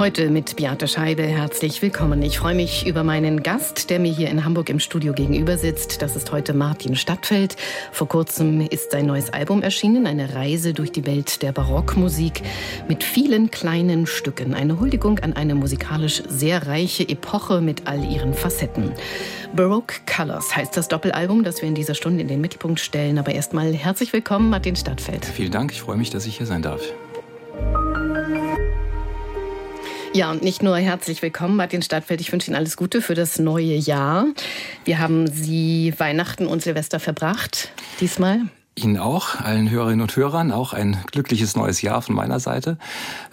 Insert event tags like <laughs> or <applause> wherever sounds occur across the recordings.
Heute mit Beate Scheide. Herzlich willkommen. Ich freue mich über meinen Gast, der mir hier in Hamburg im Studio gegenüber sitzt. Das ist heute Martin Stadtfeld. Vor kurzem ist sein neues Album erschienen, eine Reise durch die Welt der Barockmusik mit vielen kleinen Stücken. Eine Huldigung an eine musikalisch sehr reiche Epoche mit all ihren Facetten. Baroque Colors heißt das Doppelalbum, das wir in dieser Stunde in den Mittelpunkt stellen. Aber erstmal herzlich willkommen, Martin Stadtfeld. Vielen Dank. Ich freue mich, dass ich hier sein darf. Ja, und nicht nur herzlich willkommen, Martin Stadtfeld. Ich wünsche Ihnen alles Gute für das neue Jahr. Wir haben Sie Weihnachten und Silvester verbracht diesmal. Ihnen auch, allen Hörerinnen und Hörern, auch ein glückliches neues Jahr von meiner Seite.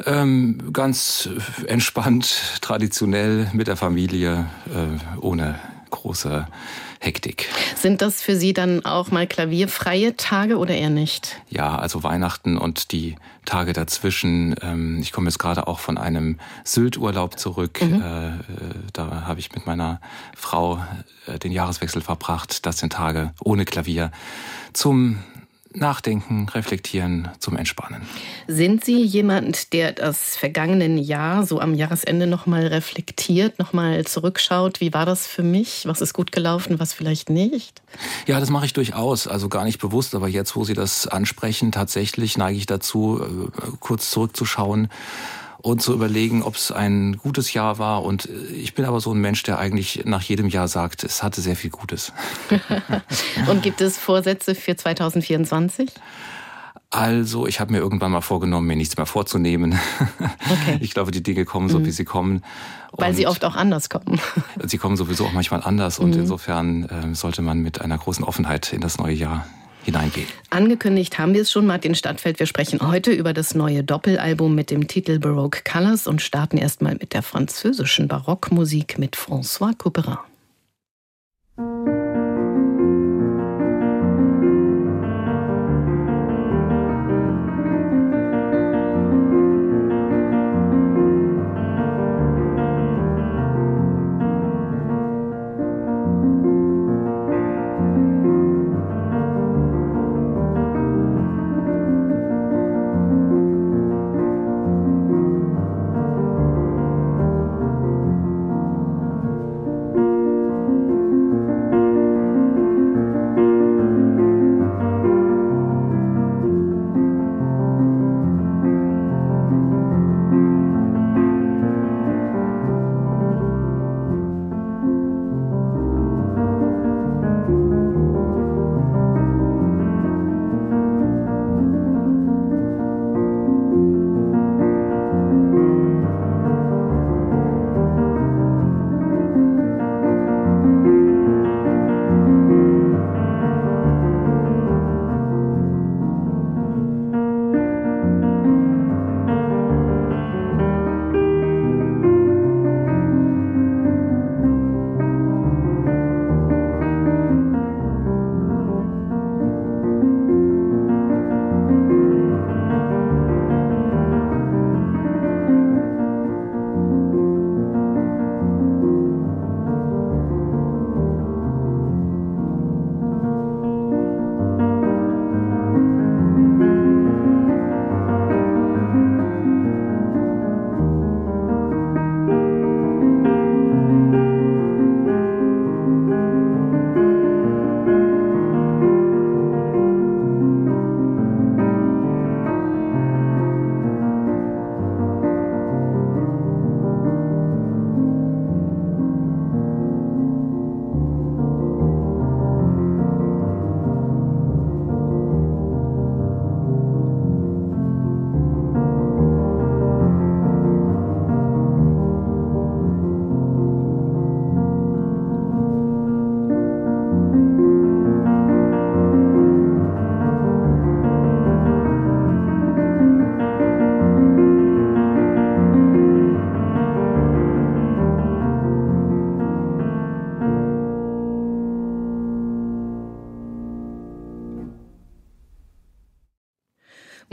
Ähm, ganz entspannt, traditionell mit der Familie, äh, ohne große Hektik. Sind das für Sie dann auch mal klavierfreie Tage oder eher nicht? Ja, also Weihnachten und die Tage dazwischen. Ähm, ich komme jetzt gerade auch von einem Sylt-Urlaub zurück. Mhm. Äh, da habe ich mit meiner Frau äh, den Jahreswechsel verbracht. Das sind Tage ohne Klavier zum Nachdenken, Reflektieren, zum Entspannen. Sind Sie jemand, der das vergangene Jahr so am Jahresende nochmal reflektiert, nochmal zurückschaut? Wie war das für mich? Was ist gut gelaufen, was vielleicht nicht? Ja, das mache ich durchaus. Also gar nicht bewusst, aber jetzt, wo Sie das ansprechen, tatsächlich neige ich dazu, äh, kurz zurückzuschauen und zu überlegen, ob es ein gutes Jahr war. Und ich bin aber so ein Mensch, der eigentlich nach jedem Jahr sagt, es hatte sehr viel Gutes. <laughs> und gibt es Vorsätze für 2024? Also, ich habe mir irgendwann mal vorgenommen, mir nichts mehr vorzunehmen. <laughs> Okay. Ich glaube, die Dinge kommen so, mhm. wie sie kommen. Weil sie oft auch anders kommen. Sie kommen sowieso auch manchmal anders. Und mhm. insofern äh, sollte man mit einer großen Offenheit in das neue Jahr hineingehen. Angekündigt haben wir es schon, Martin Stadtfeld. Wir sprechen heute über das neue Doppelalbum mit dem Titel Baroque Colors und starten erstmal mit der französischen Barockmusik mit François Couperin.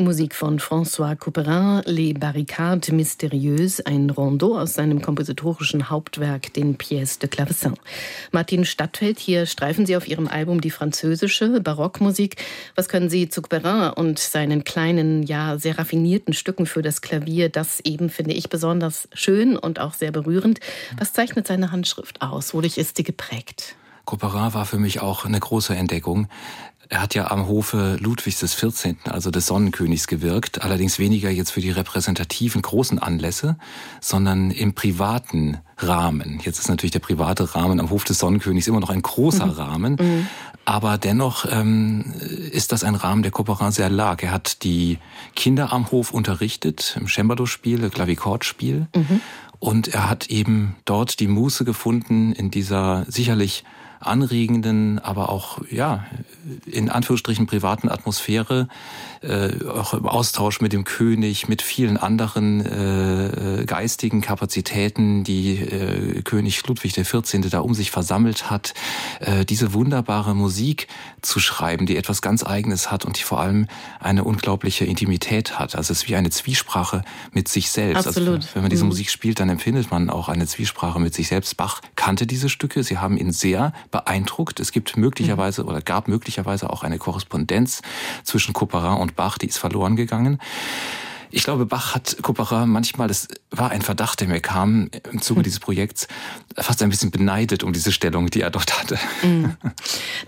Musik von François Couperin, Les Barricades Mystérieuses, ein Rondeau aus seinem kompositorischen Hauptwerk, den Pièces de Clavecin. Martin Stadtfeld, hier streifen Sie auf Ihrem Album die französische Barockmusik. Was können Sie zu Couperin und seinen kleinen, ja, sehr raffinierten Stücken für das Klavier, das eben, finde ich, besonders schön und auch sehr berührend. Was zeichnet seine Handschrift aus? Wodurch ist sie geprägt? Couperin war für mich auch eine große Entdeckung. Er hat ja am Hofe Ludwigs des 14., also des Sonnenkönigs, gewirkt, allerdings weniger jetzt für die repräsentativen großen Anlässe, sondern im privaten Rahmen. Jetzt ist natürlich der private Rahmen am Hof des Sonnenkönigs immer noch ein großer mhm. Rahmen, mhm. aber dennoch ähm, ist das ein Rahmen, der Couperin sehr lag. Er hat die Kinder am Hof unterrichtet, im Cembalo-Spiel, Klavikordspiel, mhm. und er hat eben dort die Muße gefunden, in dieser sicherlich anregenden, aber auch ja in Anführungsstrichen privaten Atmosphäre, äh, auch im Austausch mit dem König, mit vielen anderen äh, äh geistigen Kapazitäten, die äh, König Ludwig XIV. da um sich versammelt hat, äh, diese wunderbare Musik zu schreiben, die etwas ganz Eigenes hat und die vor allem eine unglaubliche Intimität hat. Also es ist wie eine Zwiesprache mit sich selbst. Also Absolut. Also, wenn man diese mhm. Musik spielt, dann empfindet man auch eine Zwiesprache mit sich selbst. Bach kannte diese Stücke, sie haben ihn sehr beeindruckt. Es gibt möglicherweise mhm. oder gab möglicherweise auch eine Korrespondenz zwischen Couperin und Bach, die ist verloren gegangen. Ich glaube, Bach hat Couperin manchmal, das war ein Verdacht, der mir kam im Zuge hm. dieses Projekts, fast ein bisschen beneidet um diese Stellung, die er dort hatte. Hm. <laughs>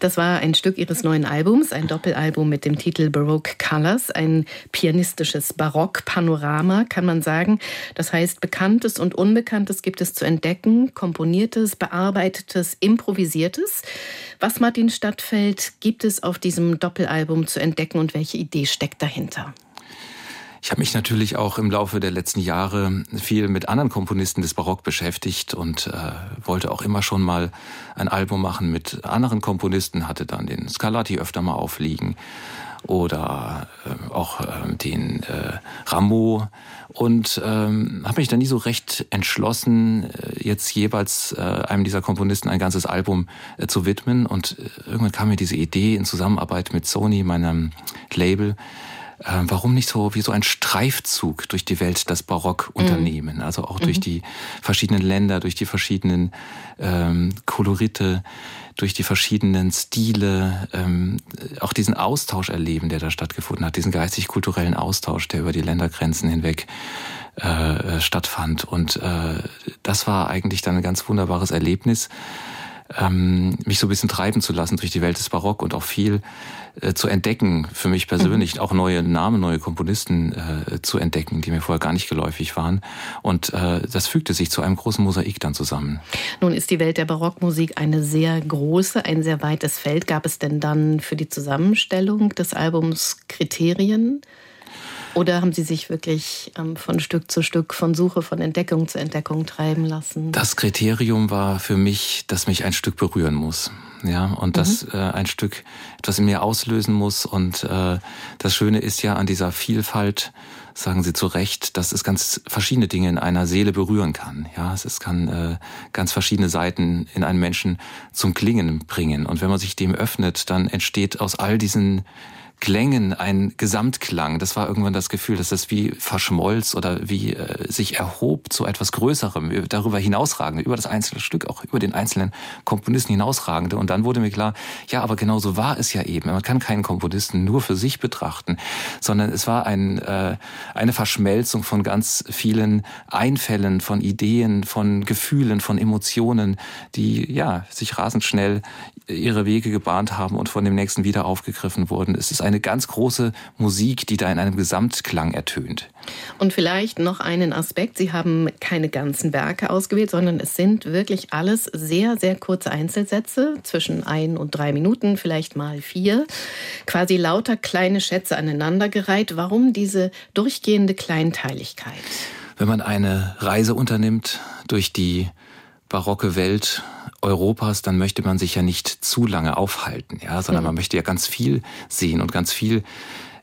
Das war ein Stück ihres neuen Albums, ein Doppelalbum mit dem Titel Baroque Colors, ein pianistisches Barock-Panorama, kann man sagen. Das heißt, Bekanntes und Unbekanntes gibt es zu entdecken, Komponiertes, Bearbeitetes, Improvisiertes. Was Martin Stadtfeld gibt es auf diesem Doppelalbum zu entdecken und welche Idee steckt dahinter? Ich habe mich natürlich auch im Laufe der letzten Jahre viel mit anderen Komponisten des Barock beschäftigt und äh, wollte auch immer schon mal ein Album machen mit anderen Komponisten, hatte dann den Scarlatti öfter mal aufliegen oder äh, auch äh, den äh, Rameau und ähm, habe mich dann nie so recht entschlossen, äh, jetzt jeweils äh, einem dieser Komponisten ein ganzes Album äh, zu widmen und äh, irgendwann kam mir diese Idee in Zusammenarbeit mit Sony, meinem Label, äh, warum nicht so wie so ein Streifzug durch die Welt das Barock mhm. unternehmen? Mhm. Also auch durch mhm. die verschiedenen Länder, durch die verschiedenen ähm, Kolorite, durch die verschiedenen Stile, ähm, auch diesen Austausch erleben, der da stattgefunden hat, diesen geistig-kulturellen Austausch, der über die Ländergrenzen hinweg äh, stattfand. Und äh, das war eigentlich dann ein ganz wunderbares Erlebnis ähm, mich so ein bisschen treiben zu lassen durch die Welt des Barock und auch viel äh, zu entdecken, für mich persönlich, mhm. auch neue Namen, neue Komponisten äh, zu entdecken, die mir vorher gar nicht geläufig waren. Und äh, das fügte sich zu einem großen Mosaik dann zusammen. Nun ist die Welt der Barockmusik eine sehr große, ein sehr weites Feld. Gab es denn dann für die Zusammenstellung des Albums Kriterien? Oder haben Sie sich wirklich ähm, von Stück zu Stück, von Suche, von Entdeckung zu Entdeckung treiben lassen? Das Kriterium war für mich, dass mich ein Stück berühren muss. Ja, und mhm. dass äh, ein Stück etwas in mir auslösen muss. Und äh, das Schöne ist ja an dieser Vielfalt, sagen Sie zu Recht, dass es ganz verschiedene Dinge in einer Seele berühren kann. Ja, es kann äh, ganz verschiedene Seiten in einem Menschen zum Klingen bringen. Und wenn man sich dem öffnet, dann entsteht aus all diesen Klängen ein Gesamtklang. Das war irgendwann das Gefühl, dass das wie verschmolz oder wie äh, sich erhob zu etwas Größerem, darüber hinausragende, über das einzelne Stück, auch über den einzelnen Komponisten hinausragende. Und dann wurde mir klar, ja, aber genau so war es ja eben. Man kann keinen Komponisten nur für sich betrachten, sondern es war ein, äh, eine Verschmelzung von ganz vielen Einfällen, von Ideen, von Gefühlen, von Emotionen, die ja sich rasend schnell ihre Wege gebahnt haben und von dem nächsten wieder aufgegriffen wurden. Es ist eine ganz große Musik, die da in einem Gesamtklang ertönt. Und vielleicht noch einen Aspekt. Sie haben keine ganzen Werke ausgewählt, sondern es sind wirklich alles sehr, sehr kurze Einzelsätze, zwischen ein und drei Minuten, vielleicht mal vier. Quasi lauter kleine Schätze aneinandergereiht. Warum diese durchgehende Kleinteiligkeit? Wenn man eine Reise unternimmt durch die barocke Welt Europas, dann möchte man sich ja nicht zu lange aufhalten, ja, sondern mhm. man möchte ja ganz viel sehen und ganz viel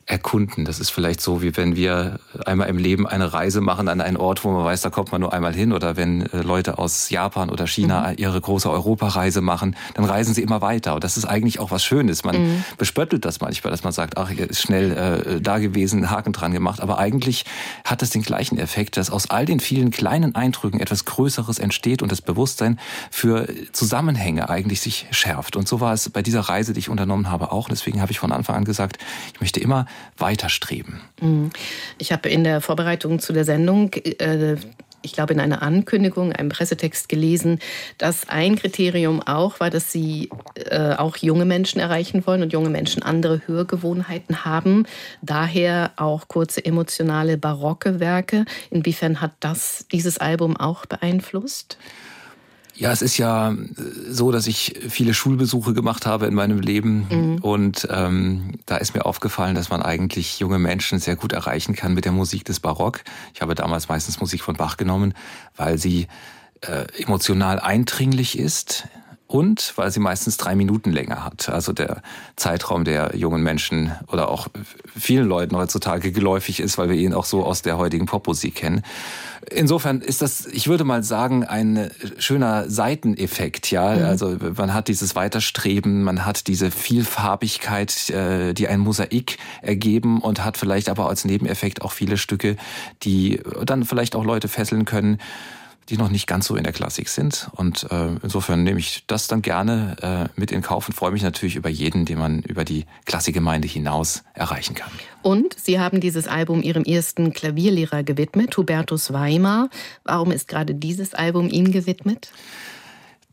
erkunden. Das ist vielleicht so, wie wenn wir einmal im Leben eine Reise machen an einen Ort, wo man weiß, da kommt man nur einmal hin. Oder wenn äh, Leute aus Japan oder China mhm. ihre große Europareise machen, dann reisen sie immer weiter. Und das ist eigentlich auch was Schönes. Man mhm. bespöttelt das manchmal, dass man sagt, ach, ist schnell äh, da gewesen, Haken dran gemacht. Aber eigentlich hat es den gleichen Effekt, dass aus all den vielen kleinen Eindrücken etwas Größeres entsteht und das Bewusstsein für Zusammenhänge eigentlich sich schärft. Und so war es bei dieser Reise, die ich unternommen habe, auch. Deswegen habe ich von Anfang an gesagt, ich möchte immer weiterstreben. Mhm. Ich habe in der Vorbereitung zu der Sendung äh, ich glaube, in einer Ankündigung, einem Pressetext gelesen, dass ein Kriterium auch war, dass Sie äh, auch junge Menschen erreichen wollen und junge Menschen andere Hörgewohnheiten haben. Daher auch kurze emotionale barocke Werke. Inwiefern hat das dieses Album auch beeinflusst? Ja, es ist ja äh, so, dass ich viele Schulbesuche gemacht habe in meinem Leben mhm. und ähm, da ist mir aufgefallen, dass man eigentlich junge Menschen sehr gut erreichen kann mit der Musik des Barock. Ich habe damals meistens Musik von Bach genommen, weil sie äh, emotional eindringlich ist und weil sie meistens drei Minuten länger hat. Also der Zeitraum, der jungen Menschen oder auch vielen Leuten heutzutage geläufig ist, weil wir ihn auch so aus der heutigen Popmusik kennen. Insofern ist das, ich würde mal sagen, ein schöner Seiteneffekt, ja. Mhm. Also man hat dieses Weiterstreben, man hat diese Vielfarbigkeit, äh, die ein Mosaik ergeben und hat vielleicht aber als Nebeneffekt auch viele Stücke, die dann vielleicht auch Leute fesseln können die noch nicht ganz so in der Klassik sind. Und äh, insofern nehme ich das dann gerne äh, mit in Kauf und freue mich natürlich über jeden, den man über die Klassikgemeinde hinaus erreichen kann. Und Sie haben dieses Album Ihrem ersten Klavierlehrer gewidmet, Hubertus Weimar. Warum ist gerade dieses Album ihm gewidmet?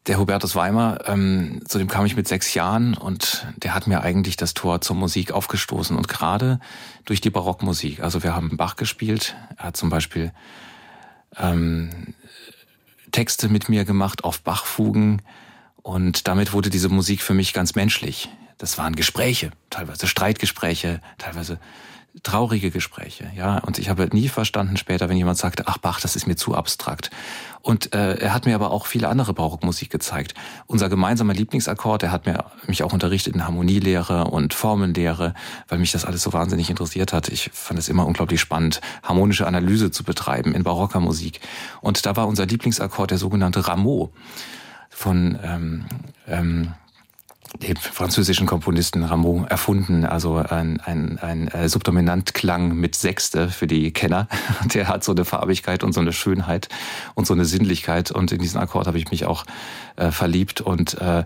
Der Hubertus Weimar, ähm, zu dem kam ich mit sechs Jahren und der hat mir eigentlich das Tor zur Musik aufgestoßen. Und gerade durch die Barockmusik. Also wir haben Bach gespielt. Er hat zum Beispiel ähm, Texte mit mir gemacht auf Bachfugen und damit wurde diese Musik für mich ganz menschlich. Das waren Gespräche, teilweise Streitgespräche, teilweise traurige Gespräche, ja. Und ich habe nie verstanden später, wenn jemand sagte, ach Bach, das ist mir zu abstrakt. Und äh, er hat mir aber auch viele andere Barockmusik gezeigt. Unser gemeinsamer Lieblingsakkord, er hat mir mich auch unterrichtet in Harmonielehre und Formenlehre, weil mich das alles so wahnsinnig interessiert hat. Ich fand es immer unglaublich spannend, harmonische Analyse zu betreiben in barocker Musik. Und da war unser Lieblingsakkord der sogenannte Rameau von ähm, ähm, dem französischen Komponisten Rameau erfunden, also ein, ein, ein äh, Subdominantklang mit Sechste für die Kenner. <laughs> Der hat so eine Farbigkeit und so eine Schönheit und so eine Sinnlichkeit und in diesen Akkord habe ich mich auch äh, verliebt und äh,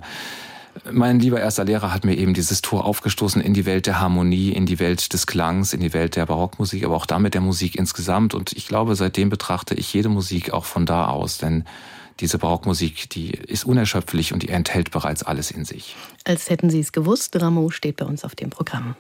mein lieber erster Lehrer hat mir eben dieses Tor aufgestoßen in die Welt der Harmonie, in die Welt des Klangs, in die Welt der Barockmusik, aber auch damit der Musik insgesamt. Und ich glaube, seitdem betrachte ich jede Musik auch von da aus, denn diese Barockmusik, die ist unerschöpflich und die enthält bereits alles in sich. Als hätten Sie es gewusst, Rameau steht bei uns auf dem Programm.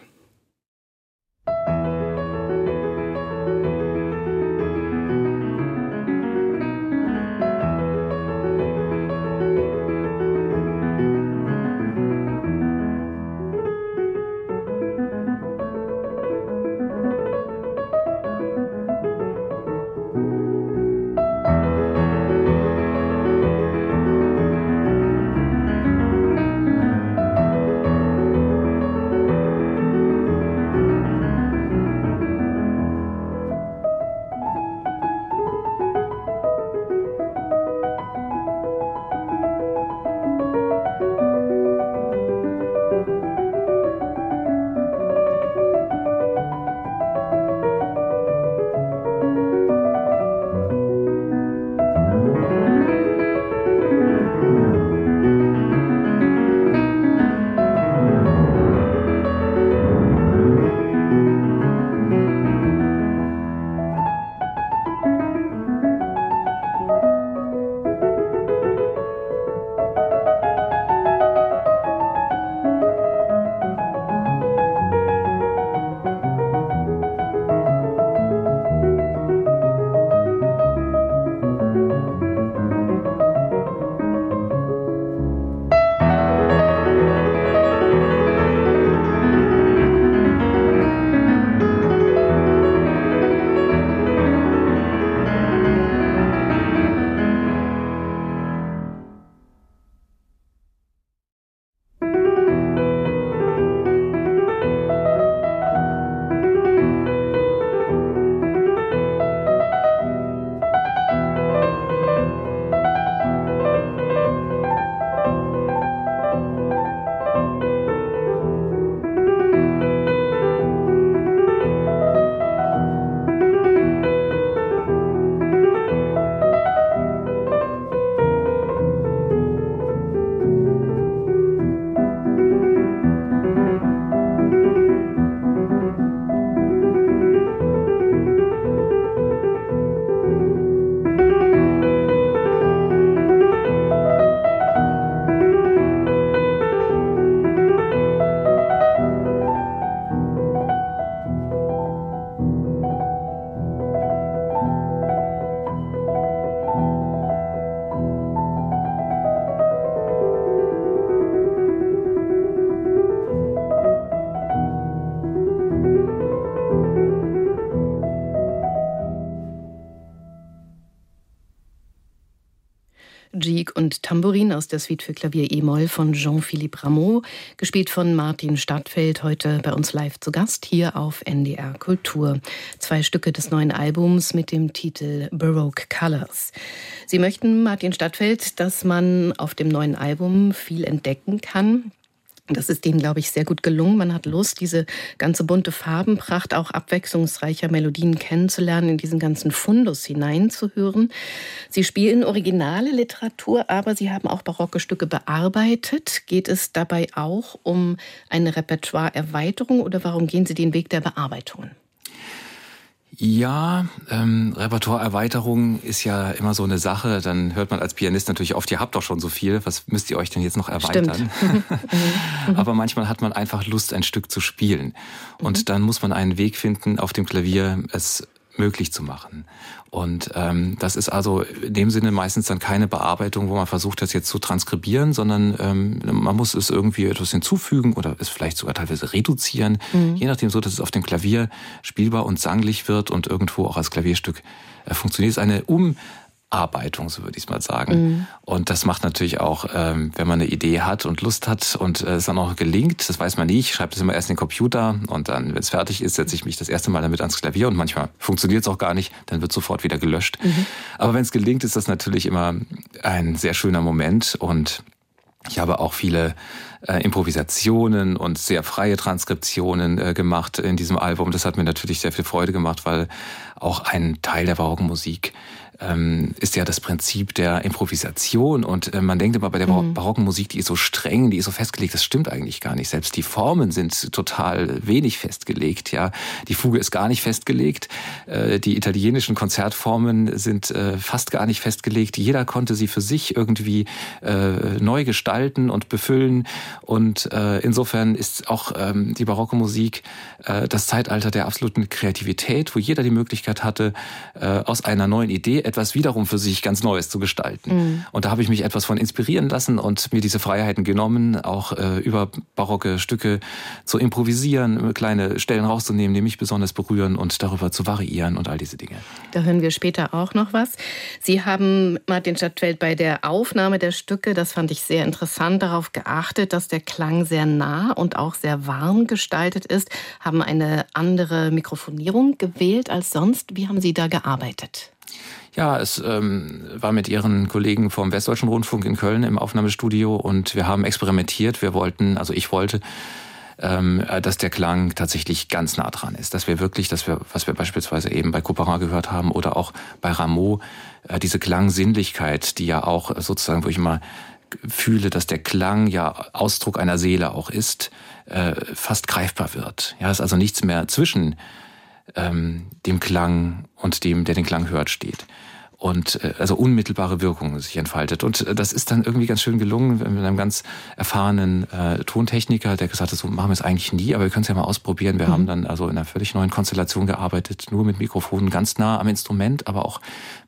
Tambourin aus der Suite für Klavier E-Moll von Jean-Philippe Rameau, gespielt von Martin Stadtfeld, heute bei uns live zu Gast hier auf NDR Kultur. Zwei Stücke des neuen Albums mit dem Titel Baroque Colors. Sie möchten, Martin Stadtfeld, dass man auf dem neuen Album viel entdecken kann. Das ist Ihnen, glaube ich, sehr gut gelungen. Man hat Lust, diese ganze bunte Farbenpracht auch abwechslungsreicher Melodien kennenzulernen, in diesen ganzen Fundus hineinzuhören. Sie spielen originale Literatur, aber Sie haben auch barocke Stücke bearbeitet. Geht es dabei auch um eine Repertoireerweiterung oder warum gehen Sie den Weg der Bearbeitungen? Ja, ähm, Repertoireerweiterung ist ja immer so eine Sache. Dann hört man als Pianist natürlich oft, ihr habt doch schon so viel, was müsst ihr euch denn jetzt noch erweitern? <laughs> Aber manchmal hat man einfach Lust, ein Stück zu spielen. Und mhm. dann muss man einen Weg finden, auf dem Klavier es möglich zu machen. Und ähm, das ist also in dem Sinne meistens dann keine Bearbeitung, wo man versucht, das jetzt zu transkribieren, sondern ähm, man muss es irgendwie etwas hinzufügen oder es vielleicht sogar teilweise reduzieren, mhm. je nachdem so, dass es auf dem Klavier spielbar und sanglich wird und irgendwo auch als Klavierstück äh, funktioniert. Es ist eine um Arbeitung, so würde ich es mal sagen. Mhm. Und das macht natürlich auch, ähm, wenn man eine Idee hat und Lust hat und äh, es dann auch gelingt, das weiß man nicht, ich schreibe das immer erst in den Computer und dann, wenn es fertig ist, setze ich mich das erste Mal damit ans Klavier und manchmal funktioniert es auch gar nicht, dann wird sofort wieder gelöscht. Mhm. Aber wenn es gelingt, ist das natürlich immer ein sehr schöner Moment und ich habe auch viele äh, Improvisationen und sehr freie Transkriptionen äh, gemacht in diesem Album. Das hat mir natürlich sehr viel Freude gemacht, weil auch ein Teil der barocken Musik ähm, ist ja das Prinzip der Improvisation. Und äh, man denkt immer bei der mhm. barocken Musik, die ist so streng, die ist so festgelegt. Das stimmt eigentlich gar nicht. Selbst die Formen sind total wenig festgelegt. Ja, die Fuge ist gar nicht festgelegt. Äh, die italienischen Konzertformen sind äh, fast gar nicht festgelegt. Jeder konnte sie für sich irgendwie äh, neu gestalten und befüllen. Und äh, insofern ist auch ähm, die barocke Musik äh, das Zeitalter der absoluten Kreativität, wo jeder die Möglichkeit hatte, aus einer neuen Idee etwas wiederum für sich ganz Neues zu gestalten. Mhm. Und da habe ich mich etwas von inspirieren lassen und mir diese Freiheiten genommen, auch äh, über barocke Stücke zu improvisieren, kleine Stellen rauszunehmen, die mich besonders berühren und darüber zu variieren und all diese Dinge. Da hören wir später auch noch was. Sie haben, Martin Stadtfeld, bei der Aufnahme der Stücke, das fand ich sehr interessant, darauf geachtet, dass der Klang sehr nah und auch sehr warm gestaltet ist, haben eine andere Mikrofonierung gewählt als sonst. Wie haben Sie da gearbeitet? Ja, es ähm, war mit Ihren Kollegen vom Westdeutschen Rundfunk in Köln im Aufnahmestudio und wir haben experimentiert. Wir wollten, also ich wollte, ähm, dass der Klang tatsächlich ganz nah dran ist. Dass wir wirklich, dass wir, was wir beispielsweise eben bei Couperin gehört haben oder auch bei Rameau, äh, diese Klangsinnlichkeit, die ja auch sozusagen, wo ich immer fühle, dass der Klang ja Ausdruck einer Seele auch ist, äh, fast greifbar wird. Ja, es ist also nichts mehr zwischen ähm, dem Klang und dem, der den Klang hört, steht. Und äh, also unmittelbare Wirkung sich entfaltet. Und äh, das ist dann irgendwie ganz schön gelungen mit einem ganz erfahrenen äh, Tontechniker, der gesagt hat, so machen wir es eigentlich nie, aber wir können es ja mal ausprobieren. Wir mhm. haben dann also in einer völlig neuen Konstellation gearbeitet, nur mit Mikrofonen ganz nah am Instrument, aber auch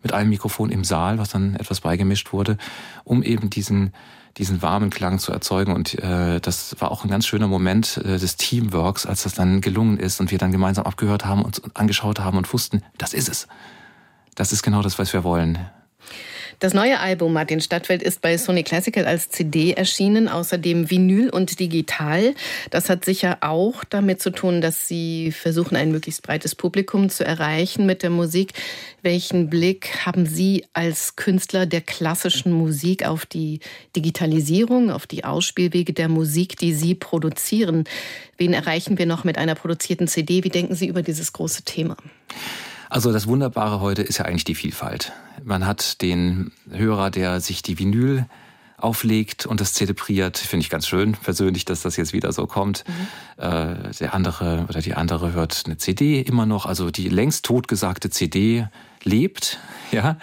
mit einem Mikrofon im Saal, was dann etwas beigemischt wurde, um eben diesen diesen warmen Klang zu erzeugen. Und äh, das war auch ein ganz schöner Moment äh, des Teamworks, als das dann gelungen ist und wir dann gemeinsam abgehört haben und angeschaut haben und wussten, das ist es. Das ist genau das, was wir wollen. Das neue Album Martin Stadtfeld ist bei Sony Classical als CD erschienen, außerdem Vinyl und digital. Das hat sicher auch damit zu tun, dass Sie versuchen, ein möglichst breites Publikum zu erreichen mit der Musik. Welchen Blick haben Sie als Künstler der klassischen Musik auf die Digitalisierung, auf die Ausspielwege der Musik, die Sie produzieren? Wen erreichen wir noch mit einer produzierten CD? Wie denken Sie über dieses große Thema? Also das Wunderbare heute ist ja eigentlich die Vielfalt. Man hat den Hörer, der sich die Vinyl auflegt und das zelebriert, finde ich ganz schön persönlich, dass das jetzt wieder so kommt. Mhm. Äh, der andere oder die andere hört eine CD immer noch, also die längst totgesagte CD lebt, <laughs> ja.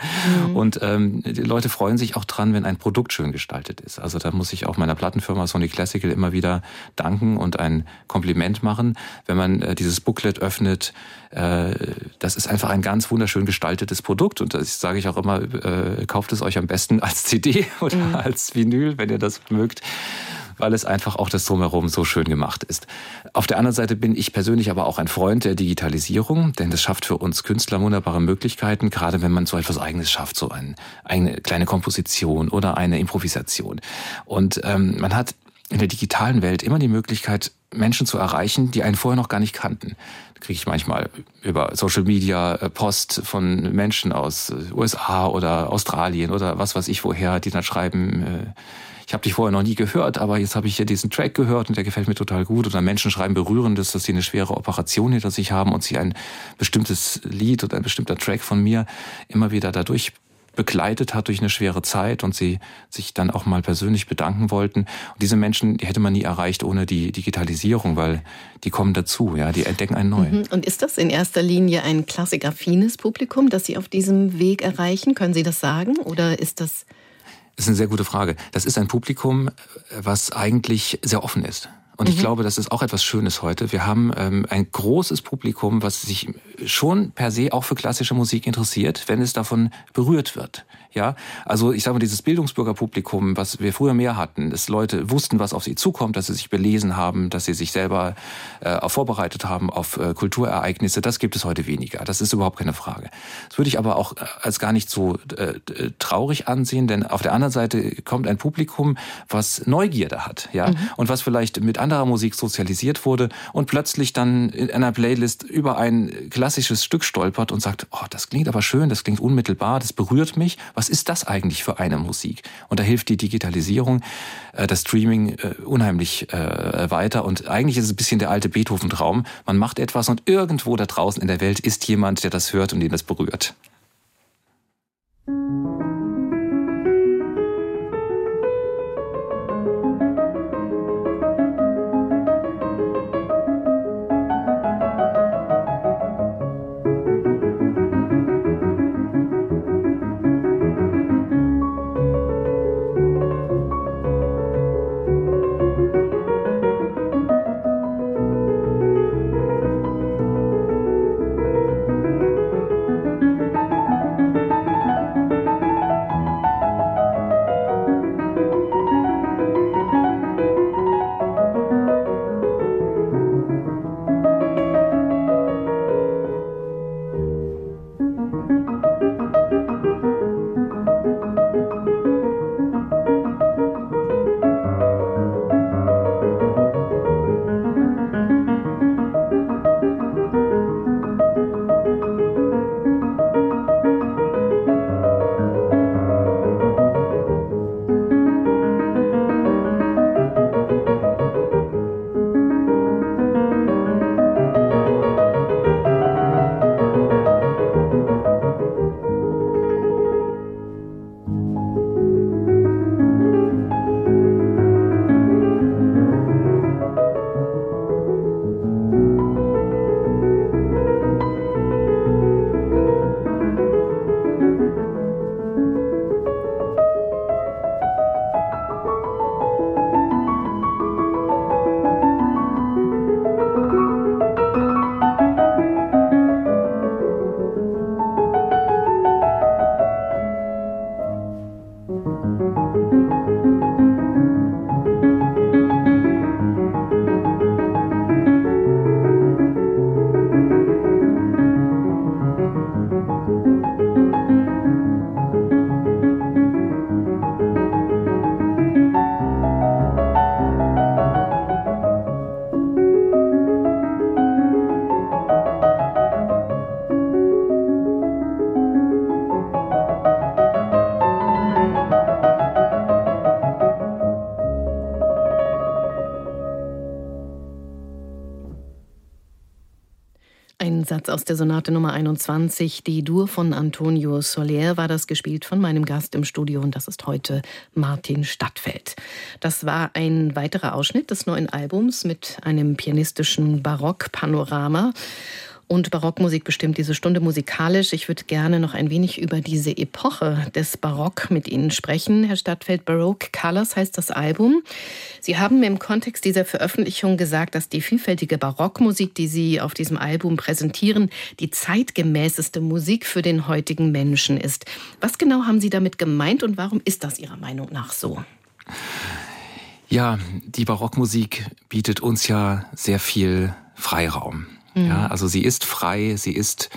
Mhm. Und ähm, die Leute freuen sich auch dran, wenn ein Produkt schön gestaltet ist. Also da muss ich auch meiner Plattenfirma Sony Classical immer wieder danken und ein Kompliment machen, wenn man äh, dieses Booklet öffnet. Äh, das ist einfach ein ganz wunderschön gestaltetes Produkt und das sage ich auch immer, äh, kauft es euch am besten als <laughs> CD oder mhm. als Vinyl, wenn ihr das mögt weil es einfach auch das Drumherum so schön gemacht ist. Auf der anderen Seite bin ich persönlich aber auch ein Freund der Digitalisierung, denn das schafft für uns Künstler wunderbare Möglichkeiten, gerade wenn man so etwas Eigenes schafft, so ein, eine kleine Komposition oder eine Improvisation. Und ähm, man hat in der digitalen Welt immer die Möglichkeit, Menschen zu erreichen, die einen vorher noch gar nicht kannten. Kriege ich manchmal über Social Media äh, Post von Menschen aus äh, USA oder Australien oder was weiß ich woher, die dann schreiben, äh, ich habe dich vorher noch nie gehört, aber jetzt habe ich hier diesen Track gehört und der gefällt mir total gut. Oder Menschen schreiben berührendes, dass sie eine schwere Operation hinter sich haben und sie ein bestimmtes Lied oder ein bestimmter Track von mir immer wieder dadurch begleitet hat durch eine schwere Zeit und sie sich dann auch mal persönlich bedanken wollten. Und diese Menschen, die hätte man nie erreicht ohne die Digitalisierung, weil die kommen dazu, ja, die entdecken einen neuen. Mhm. Und ist das in erster Linie ein klassikaffines Publikum, das Sie auf diesem Weg erreichen? Können Sie das sagen? Oder ist das das ist eine sehr gute Frage. Das ist ein Publikum, was eigentlich sehr offen ist. Und ich mhm. glaube, das ist auch etwas Schönes heute. Wir haben ähm, ein großes Publikum, was sich schon per se auch für klassische Musik interessiert, wenn es davon berührt wird. Ja, also ich sage mal, dieses Bildungsbürgerpublikum, was wir früher mehr hatten, dass Leute wussten, was auf sie zukommt, dass sie sich belesen haben, dass sie sich selber äh, vorbereitet haben auf äh, Kulturereignisse, das gibt es heute weniger. Das ist überhaupt keine Frage. Das würde ich aber auch äh, als gar nicht so äh, traurig ansehen, denn auf der anderen Seite kommt ein Publikum, was Neugierde hat, ja, mhm. und was vielleicht mit anderer Musik sozialisiert wurde und plötzlich dann in einer Playlist über ein klassisches Stück stolpert und sagt, oh, das klingt aber schön, das klingt unmittelbar, das berührt mich. Was ist das eigentlich für eine Musik? Und da hilft die Digitalisierung, äh, das Streaming äh, unheimlich äh, weiter. Und eigentlich ist es ein bisschen der alte Beethoven-Traum. Man macht etwas und irgendwo da draußen in der Welt ist jemand, der das hört und den das berührt. Satz aus der Sonate Nummer 21, die Dur von Antonio Soler, war das gespielt von meinem Gast im Studio und das ist heute Martin Stadtfeld. Das war ein weiterer Ausschnitt des neuen Albums mit einem pianistischen Barockpanorama und Barockmusik bestimmt diese Stunde musikalisch. Ich würde gerne noch ein wenig über diese Epoche des Barock mit Ihnen sprechen. Herr Stadtfeld, Baroque Colors heißt das Album. Sie haben im Kontext dieser Veröffentlichung gesagt, dass die vielfältige Barockmusik, die Sie auf diesem Album präsentieren, die zeitgemäßeste Musik für den heutigen Menschen ist. Was genau haben Sie damit gemeint und warum ist das Ihrer Meinung nach so? Ja, die Barockmusik bietet uns ja sehr viel Freiraum. Mhm. Ja, also sie ist frei, sie ist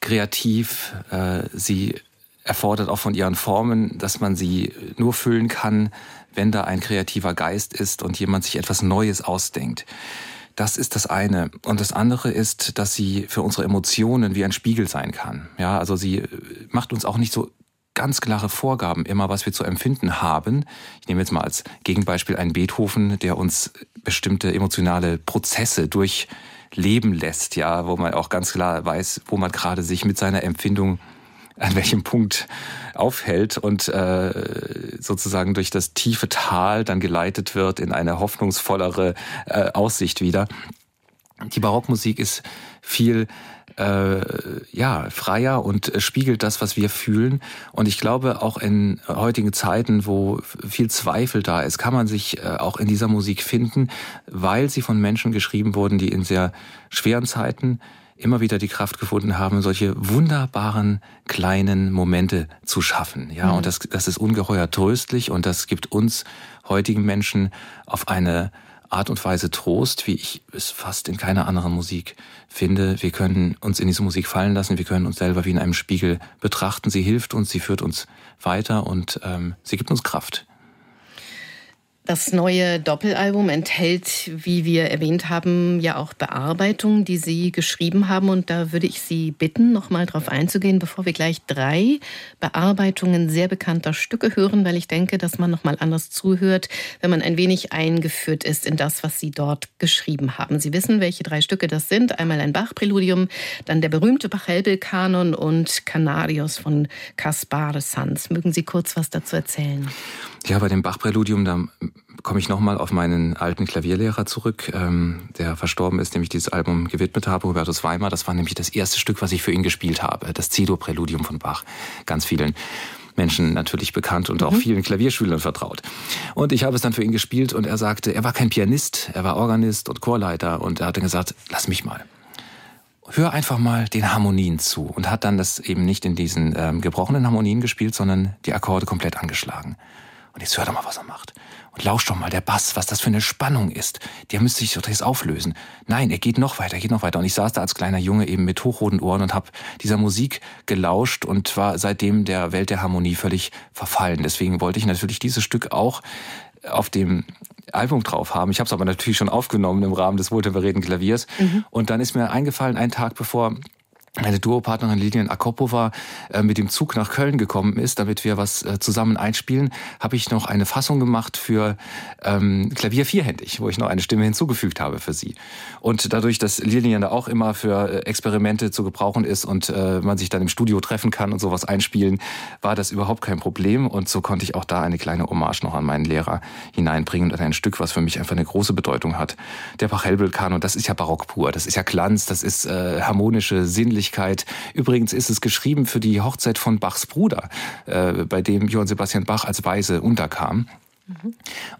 kreativ, äh, sie erfordert auch von ihren Formen, dass man sie nur füllen kann, wenn da ein kreativer Geist ist und jemand sich etwas Neues ausdenkt. Das ist das eine. Und das andere ist, dass sie für unsere Emotionen wie ein Spiegel sein kann. Ja, also sie äh, macht uns auch nicht so ganz klare Vorgaben immer, was wir zu empfinden haben. Ich nehme jetzt mal als Gegenbeispiel einen Beethoven, der uns bestimmte emotionale Prozesse durchleben lässt, ja, wo man auch ganz klar weiß, wo man gerade sich mit seiner Empfindung an welchem Punkt aufhält und äh, sozusagen durch das tiefe Tal dann geleitet wird in eine hoffnungsvollere äh, Aussicht wieder. Die Barockmusik ist viel äh, ja freier und spiegelt das, was wir fühlen. Und ich glaube, auch in heutigen Zeiten, wo viel Zweifel da ist, kann man sich äh, auch in dieser Musik finden, weil sie von Menschen geschrieben wurden, die in sehr schweren Zeiten immer wieder die Kraft gefunden haben, solche wunderbaren kleinen Momente zu schaffen. Ja, mhm. und das, das ist ungeheuer tröstlich und das gibt uns heutigen Menschen auf eine Art und Weise Trost, wie ich es fast in keiner anderen Musik finde. Wir können uns in diese Musik fallen lassen, wir können uns selber wie in einem Spiegel betrachten. Sie hilft uns, sie führt uns weiter und ähm, sie gibt uns Kraft. Das neue Doppelalbum enthält, wie wir erwähnt haben, ja auch Bearbeitungen, die Sie geschrieben haben. Und da würde ich Sie bitten, noch mal drauf einzugehen, bevor wir gleich drei Bearbeitungen sehr bekannter Stücke hören, weil ich denke, dass man noch mal anders zuhört, wenn man ein wenig eingeführt ist in das, was Sie dort geschrieben haben. Sie wissen, welche drei Stücke das sind. Einmal ein Bach-Präludium, dann der berühmte Bach-Helbel-Kanon und Canarios von Caspar Sanz. Mögen Sie kurz was dazu erzählen? Ja, bei dem Bach-Präludium, da komme ich nochmal auf meinen alten Klavierlehrer zurück, ähm, der verstorben ist, dem ich dieses Album gewidmet habe, Hubertus Weimar. Das war nämlich das erste Stück, was ich für ihn gespielt habe, das Cedo-Präludium von Bach. Ganz vielen Menschen natürlich bekannt und auch mhm. vielen Klavierschülern vertraut. Und ich habe es dann für ihn gespielt und er sagte, er war kein Pianist, er war Organist und Chorleiter und er hat dann gesagt, lass mich mal hör einfach mal den Harmonien zu und hat dann das eben nicht in diesen ähm, gebrochenen Harmonien gespielt, sondern die Akkorde komplett angeschlagen. Und jetzt hör doch mal, was er macht. Und lausch doch mal der Bass, was das für eine Spannung ist. Der müsste sich doch jetzt auflösen. Nein, er geht noch weiter, er geht noch weiter. Und ich saß da als kleiner Junge eben mit hochroten Ohren und habe dieser Musik gelauscht und war seitdem der Welt der Harmonie völlig verfallen. Deswegen wollte ich natürlich dieses Stück auch auf dem Album drauf haben. Ich habe es aber natürlich schon aufgenommen im Rahmen des wohltemperierten Klaviers. Mhm. Und dann ist mir eingefallen, einen Tag bevor meine Duopartnerin Lilian Akopova äh, mit dem Zug nach Köln gekommen ist, damit wir was äh, zusammen einspielen, habe ich noch eine Fassung gemacht für ähm, Klavier vierhändig, wo ich noch eine Stimme hinzugefügt habe für sie. Und dadurch, dass Lilian da auch immer für äh, Experimente zu gebrauchen ist und äh, man sich dann im Studio treffen kann und sowas einspielen, war das überhaupt kein Problem. Und so konnte ich auch da eine kleine Hommage noch an meinen Lehrer hineinbringen und ein Stück, was für mich einfach eine große Bedeutung hat. Der Pachelbel-Kanon, das ist ja Barock pur, das ist ja Glanz, das ist äh, harmonische, sinnliche Öffentlichkeit. Übrigens ist es geschrieben für die Hochzeit von Bachs Bruder, äh, bei dem Johann Sebastian Bach als Weise unterkam.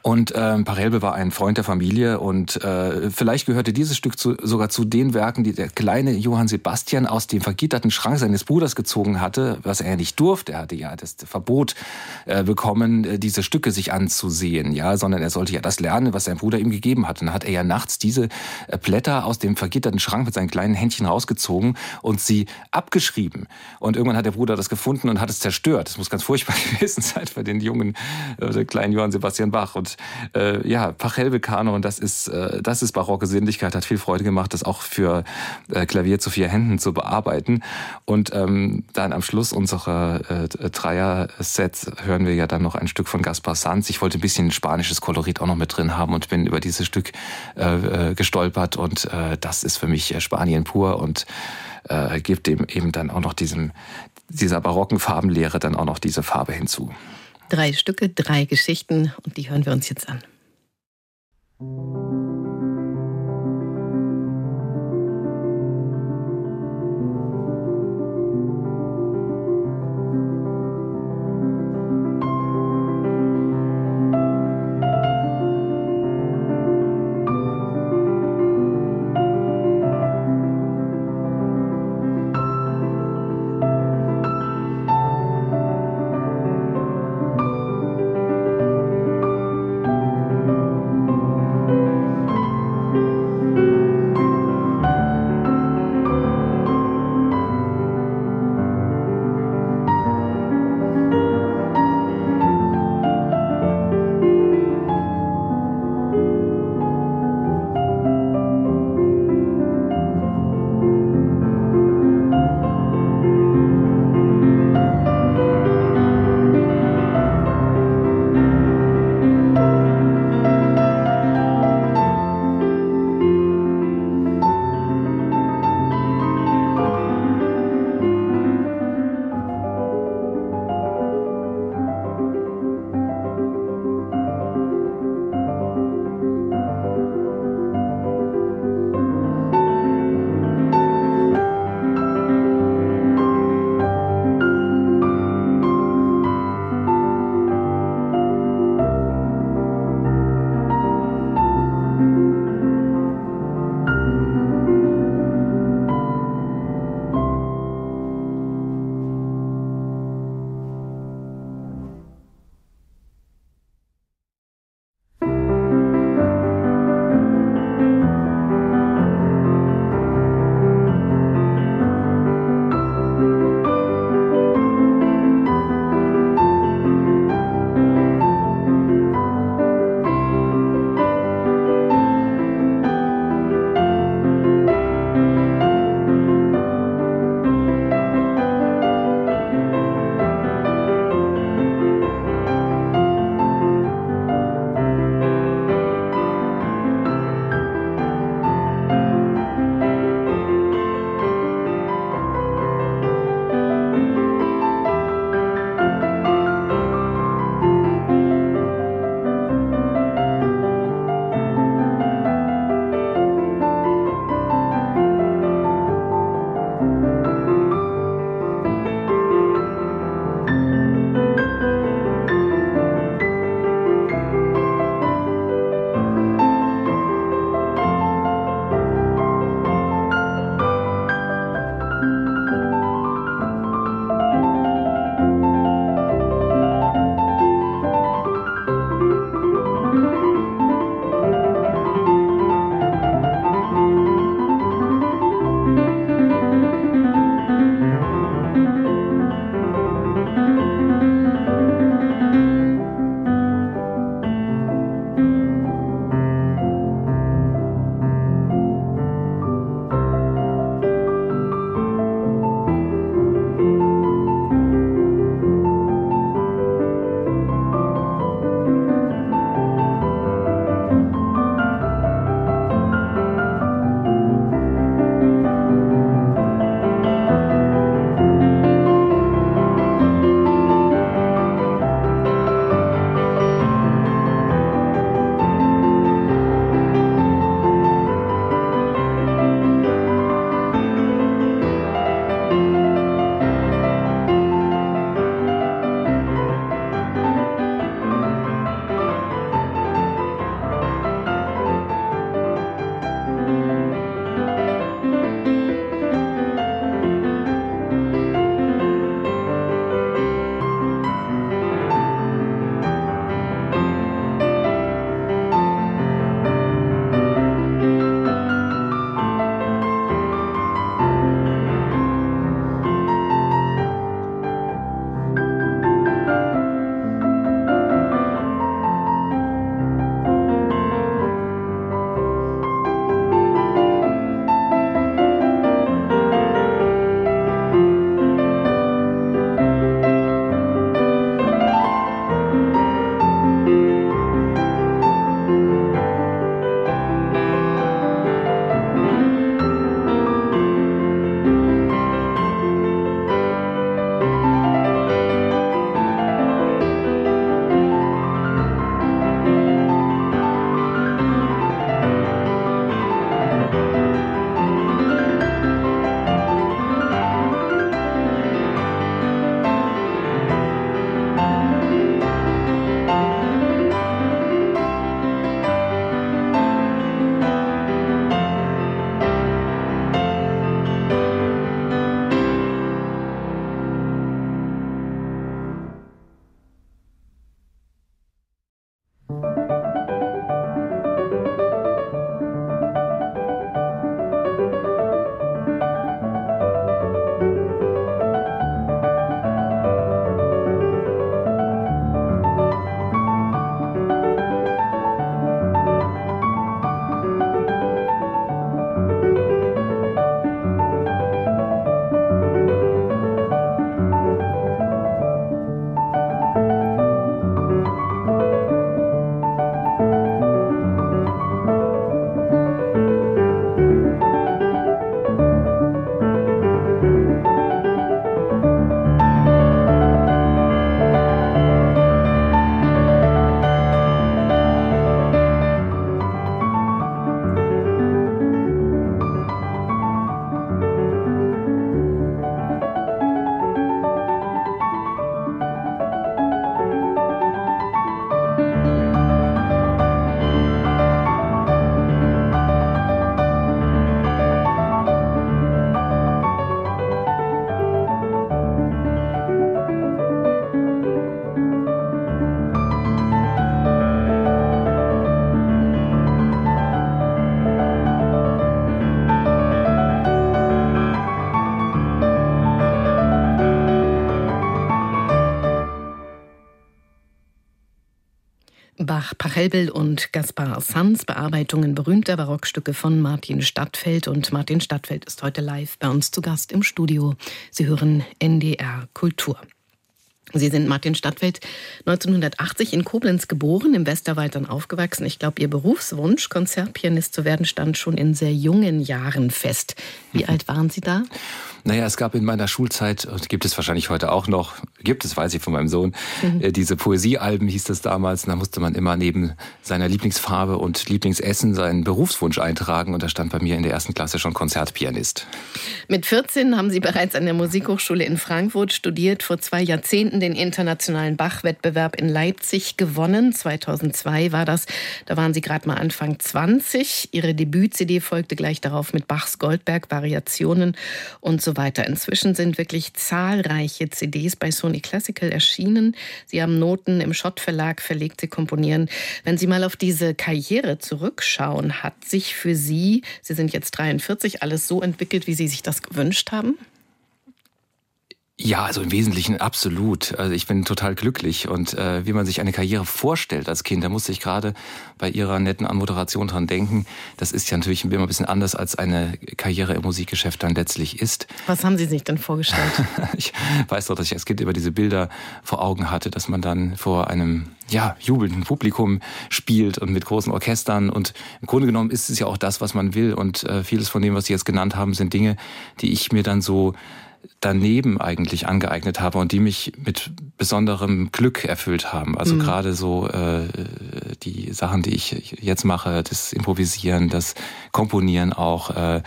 Und ähm, Parelbe war ein Freund der Familie und äh, vielleicht gehörte dieses Stück zu, sogar zu den Werken, die der kleine Johann Sebastian aus dem vergitterten Schrank seines Bruders gezogen hatte, was er nicht durfte. Er hatte ja das Verbot äh, bekommen, äh, diese Stücke sich anzusehen, ja, sondern er sollte ja das lernen, was sein Bruder ihm gegeben hat. Und dann hat er ja nachts diese äh, Blätter aus dem vergitterten Schrank mit seinen kleinen Händchen rausgezogen und sie abgeschrieben. Und irgendwann hat der Bruder das gefunden und hat es zerstört. Das muss ganz furchtbar <laughs> gewesen sein für den jungen, äh, kleinen Johann Sebastian. Sebastian Bach. Und äh, ja, Pachelbel-Kanon, das ist, äh, das ist barocke Sinnlichkeit, hat viel Freude gemacht, das auch für äh, Klavier zu vier Händen zu bearbeiten. Und ähm, dann am Schluss unserer äh, Dreier-Sets hören wir ja dann noch ein Stück von Gaspar Sanz. Ich wollte ein bisschen spanisches Kolorit auch noch mit drin haben und bin über dieses Stück äh, äh gestolpert. Und äh, das ist für mich äh, Spanien pur und äh, gibt dem eben dann auch noch diesem, dieser barocken Farbenlehre dann auch noch diese Farbe hinzu. Drei Stücke, drei Geschichten und die hören wir uns jetzt an. Pachelbel und Gaspar Sanz, Bearbeitungen berühmter Barockstücke von Martin Stadtfeld. Und Martin Stadtfeld ist heute live bei uns zu Gast im Studio. Sie hören NDR Kultur. Sie sind Martin Stadtfeld 1980 in Koblenz geboren, im Westerwald dann aufgewachsen. Ich glaube, Ihr Berufswunsch, Konzertpianist zu werden, stand schon in sehr jungen Jahren fest. Wie alt waren Sie da? Naja, es gab in meiner Schulzeit, und gibt es wahrscheinlich heute auch noch, gibt es, weiß ich von meinem Sohn, mhm. Äh, diese Poesiealben hieß das damals. Und da musste man immer neben seiner Lieblingsfarbe und Lieblingsessen seinen Berufswunsch eintragen. Und da stand bei mir in der ersten Klasse schon Konzertpianist. Mit 14 haben Sie bereits an der Musikhochschule in Frankfurt studiert, vor zwei Jahrzehnten den internationalen Bach-Wettbewerb in Leipzig gewonnen. 2002 war das. Da waren Sie gerade mal Anfang 20. Ihre Debüt-CD folgte gleich darauf mit Bachs Goldberg-Variationen und so so weiter. Inzwischen sind wirklich zahlreiche CDs bei Sony Classical erschienen. Sie haben Noten im Schott Verlag verlegt, sie komponieren. Wenn Sie mal auf diese Karriere zurückschauen, hat sich für Sie, Sie sind jetzt 43, alles so entwickelt, wie Sie sich das gewünscht haben? Ja, also im Wesentlichen absolut. Also ich bin total glücklich und äh, wie man sich eine Karriere vorstellt als Kind, da musste ich gerade bei Ihrer netten Anmoderation dran denken. Das ist ja natürlich immer ein bisschen anders als eine Karriere im Musikgeschäft dann letztlich ist. Was haben Sie sich denn vorgestellt? <laughs> ich weiß doch, dass ich als Kind immer diese Bilder vor Augen hatte, dass man dann vor einem ja jubelnden Publikum spielt und mit großen Orchestern und im Grunde genommen ist es ja auch das, was man will und äh, vieles von dem, was Sie jetzt genannt haben, sind Dinge, die ich mir dann so daneben eigentlich angeeignet habe und die mich mit besonderem Glück erfüllt haben. Also mhm. gerade so äh, die Sachen, die ich jetzt mache, das Improvisieren, das Komponieren auch. Äh,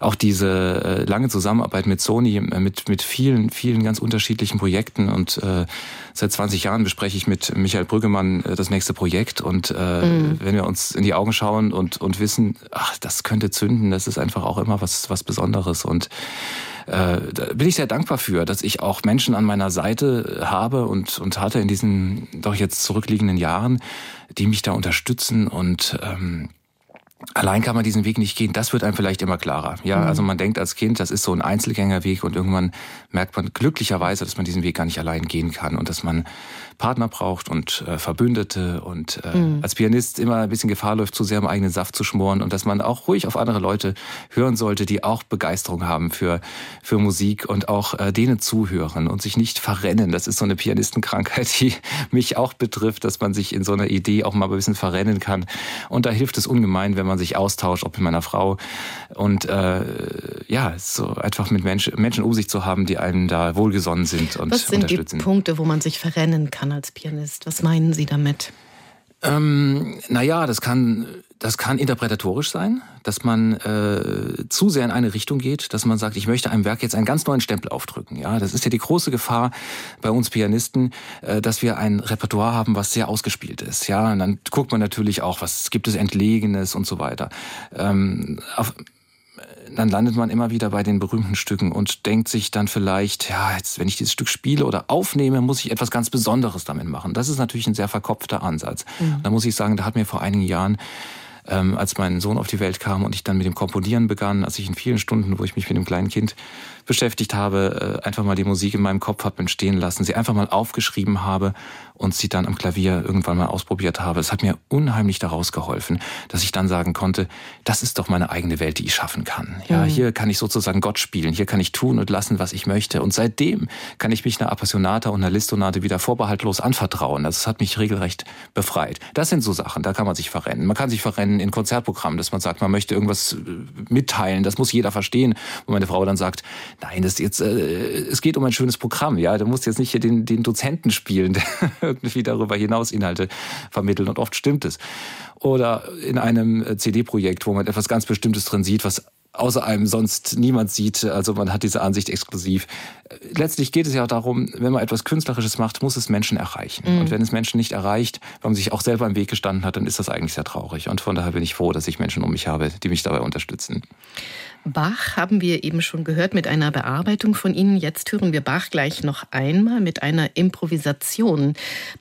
auch diese äh, lange Zusammenarbeit mit Sony, äh, mit, mit vielen, vielen ganz unterschiedlichen Projekten und äh, seit 20 Jahren bespreche ich mit Michael Brüggemann äh, das nächste Projekt und äh, mhm. wenn wir uns in die Augen schauen und, und wissen, ach, das könnte zünden, das ist einfach auch immer was, was Besonderes und da bin ich sehr dankbar für, dass ich auch Menschen an meiner Seite habe und, und hatte in diesen doch jetzt zurückliegenden Jahren, die mich da unterstützen und ähm, Allein kann man diesen Weg nicht gehen. Das wird einem vielleicht immer klarer. Ja, mhm. also man denkt als Kind, das ist so ein Einzelgängerweg und irgendwann merkt man glücklicherweise, dass man diesen Weg gar nicht allein gehen kann und dass man Partner braucht und äh, Verbündete und äh, mhm. als Pianist immer ein bisschen Gefahr läuft, zu sehr im eigenen Saft zu schmoren und dass man auch ruhig auf andere Leute hören sollte, die auch Begeisterung haben für, für Musik und auch äh, denen zuhören und sich nicht verrennen. Das ist so eine Pianistenkrankheit, die <laughs> mich auch betrifft, dass man sich in so einer Idee auch mal ein bisschen verrennen kann. Und da hilft es ungemein, wenn man sich austauscht, ob mit meiner Frau und äh, ja, so einfach mit Menschen, Menschen um sich zu haben, die einem da wohlgesonnen sind und Was sind die Punkte, wo man sich verrennen kann? Kann als Pianist. Was meinen Sie damit? Ähm, naja, das kann, das kann interpretatorisch sein, dass man äh, zu sehr in eine Richtung geht, dass man sagt, ich möchte einem Werk jetzt einen ganz neuen Stempel aufdrücken. Ja, das ist ja die große Gefahr bei uns Pianisten, äh, dass wir ein Repertoire haben, was sehr ausgespielt ist. Ja, und dann guckt man natürlich auch, was gibt es Entlegenes und so weiter. Ähm, auf, dann landet man immer wieder bei den berühmten Stücken und denkt sich dann vielleicht, ja, jetzt, wenn ich dieses Stück spiele oder aufnehme, muss ich etwas ganz Besonderes damit machen. Das ist natürlich ein sehr verkopfter Ansatz. Mhm. Da muss ich sagen, da hat mir vor einigen Jahren ähm, als mein Sohn auf die Welt kam und ich dann mit dem Komponieren begann, als ich in vielen Stunden, wo ich mich mit dem kleinen Kind beschäftigt habe, äh, einfach mal die Musik in meinem Kopf habe entstehen lassen, sie einfach mal aufgeschrieben habe und sie dann am Klavier irgendwann mal ausprobiert habe. Es hat mir unheimlich daraus geholfen, dass ich dann sagen konnte, das ist doch meine eigene Welt, die ich schaffen kann. Ja, mhm. hier kann ich sozusagen Gott spielen, hier kann ich tun und lassen, was ich möchte. Und seitdem kann ich mich einer Appassionata und einer Listonate wieder vorbehaltlos anvertrauen. Das hat mich regelrecht befreit. Das sind so Sachen, da kann man sich verrennen. Man kann sich verrennen in Konzertprogrammen, dass man sagt, man möchte irgendwas äh, mitteilen, das muss jeder verstehen. Und meine Frau dann sagt, nein, das jetzt, äh, es geht um ein schönes Programm, ja. Du musst jetzt nicht hier den, den Dozenten spielen, <laughs> der irgendwie darüber hinaus Inhalte vermittelt. Und oft stimmt es. Oder in einem äh, CD-Projekt, wo man etwas ganz Bestimmtes drin sieht, was außer einem sonst niemand sieht. Also man hat diese Ansicht exklusiv. Letztlich geht es ja auch darum, wenn man etwas Künstlerisches macht, muss es Menschen erreichen. Mhm. Und wenn es Menschen nicht erreicht, weil man sich auch selber im Weg gestanden hat, dann ist das eigentlich sehr traurig. Und von daher bin ich froh, dass ich Menschen um mich habe, die mich dabei unterstützen. Bach haben wir eben schon gehört mit einer Bearbeitung von Ihnen. Jetzt hören wir Bach gleich noch einmal mit einer Improvisation.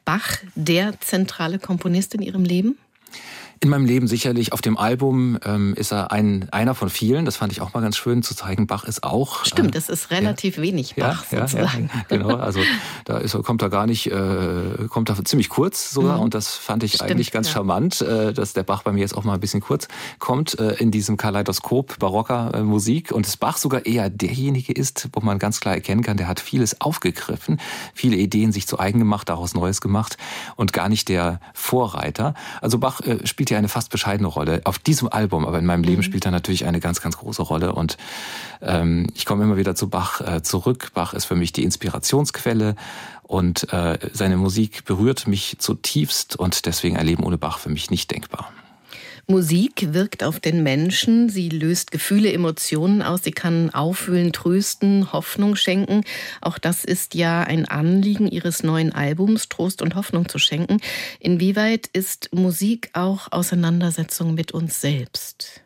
Bach, der zentrale Komponist in Ihrem Leben? In meinem Leben sicherlich. Auf dem Album ähm, ist er ein, einer von vielen. Das fand ich auch mal ganz schön zu zeigen. Bach ist auch. Stimmt, äh, es ist relativ ja, wenig Bach ja, sozusagen. Ja, <laughs> genau, also da ist, kommt er gar nicht, äh, kommt er ziemlich kurz sogar. Mhm. Und das fand ich Stimmt, eigentlich ganz charmant, äh, dass der Bach bei mir jetzt auch mal ein bisschen kurz kommt äh, in diesem Kaleidoskop barocker äh, Musik. Und das Bach sogar eher derjenige ist, wo man ganz klar erkennen kann, der hat vieles aufgegriffen, viele Ideen sich zu eigen gemacht, daraus Neues gemacht und gar nicht der Vorreiter. Also Bach äh, spielt spielt ja eine fast bescheidene Rolle auf diesem Album, aber in meinem Leben mhm. spielt er natürlich eine ganz, ganz große Rolle. Und ähm, ich komme immer wieder zu Bach äh, zurück. Bach ist für mich die Inspirationsquelle und äh, seine Musik berührt mich zutiefst und deswegen ein Leben ohne Bach für mich nicht denkbar. Musik wirkt auf den Menschen, sie löst Gefühle, Emotionen aus, sie kann aufwühlen, trösten, Hoffnung schenken. Auch das ist ja ein Anliegen Ihres neuen Albums, Trost und Hoffnung zu schenken. Inwieweit ist Musik auch Auseinandersetzung mit uns selbst?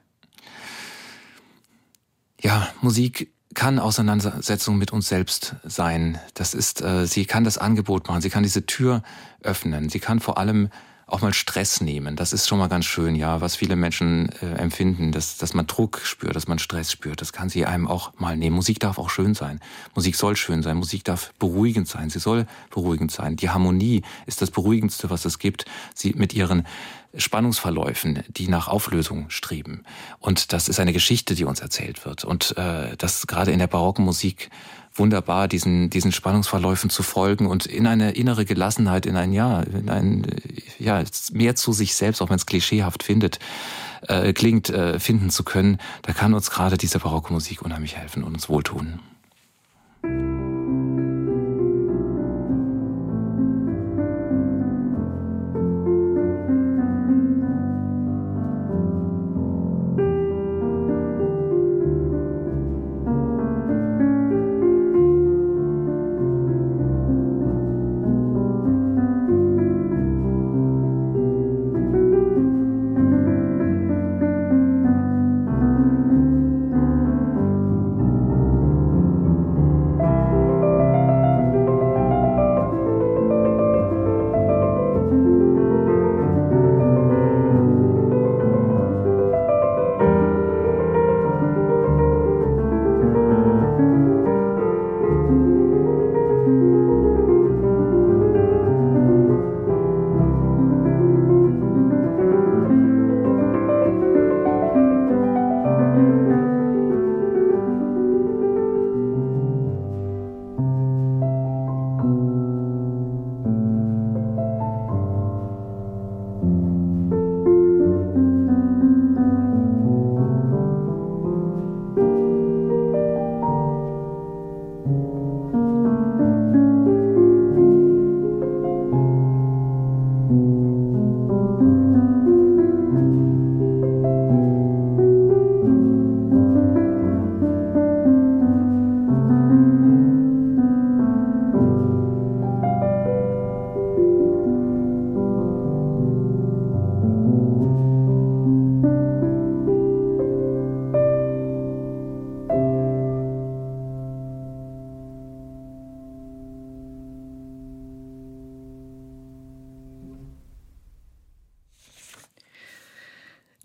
Ja, Musik kann Auseinandersetzung mit uns selbst sein. Das ist, äh, sie kann das Angebot machen, sie kann diese Tür öffnen, sie kann vor allem auch mal Stress nehmen. Das ist schon mal ganz schön, ja, was viele Menschen äh, empfinden, dass, dass man Druck spürt, dass man Stress spürt. Das kann sie einem auch mal nehmen. Musik darf auch schön sein. Musik soll schön sein. Musik darf beruhigend sein. Sie soll beruhigend sein. Die Harmonie ist das Beruhigendste, was es gibt. Sie mit ihren Spannungsverläufen, die nach Auflösung streben. Und das ist eine Geschichte, die uns erzählt wird. Und äh, das gerade in der barocken Musik wunderbar, diesen, diesen Spannungsverläufen zu folgen und in eine innere Gelassenheit, in ein Ja, in ein ja mehr zu sich selbst, auch wenn es klischeehaft findet, äh, klingt, äh, finden zu können. Da kann uns gerade diese barocke Musik unheimlich helfen und uns wohltun.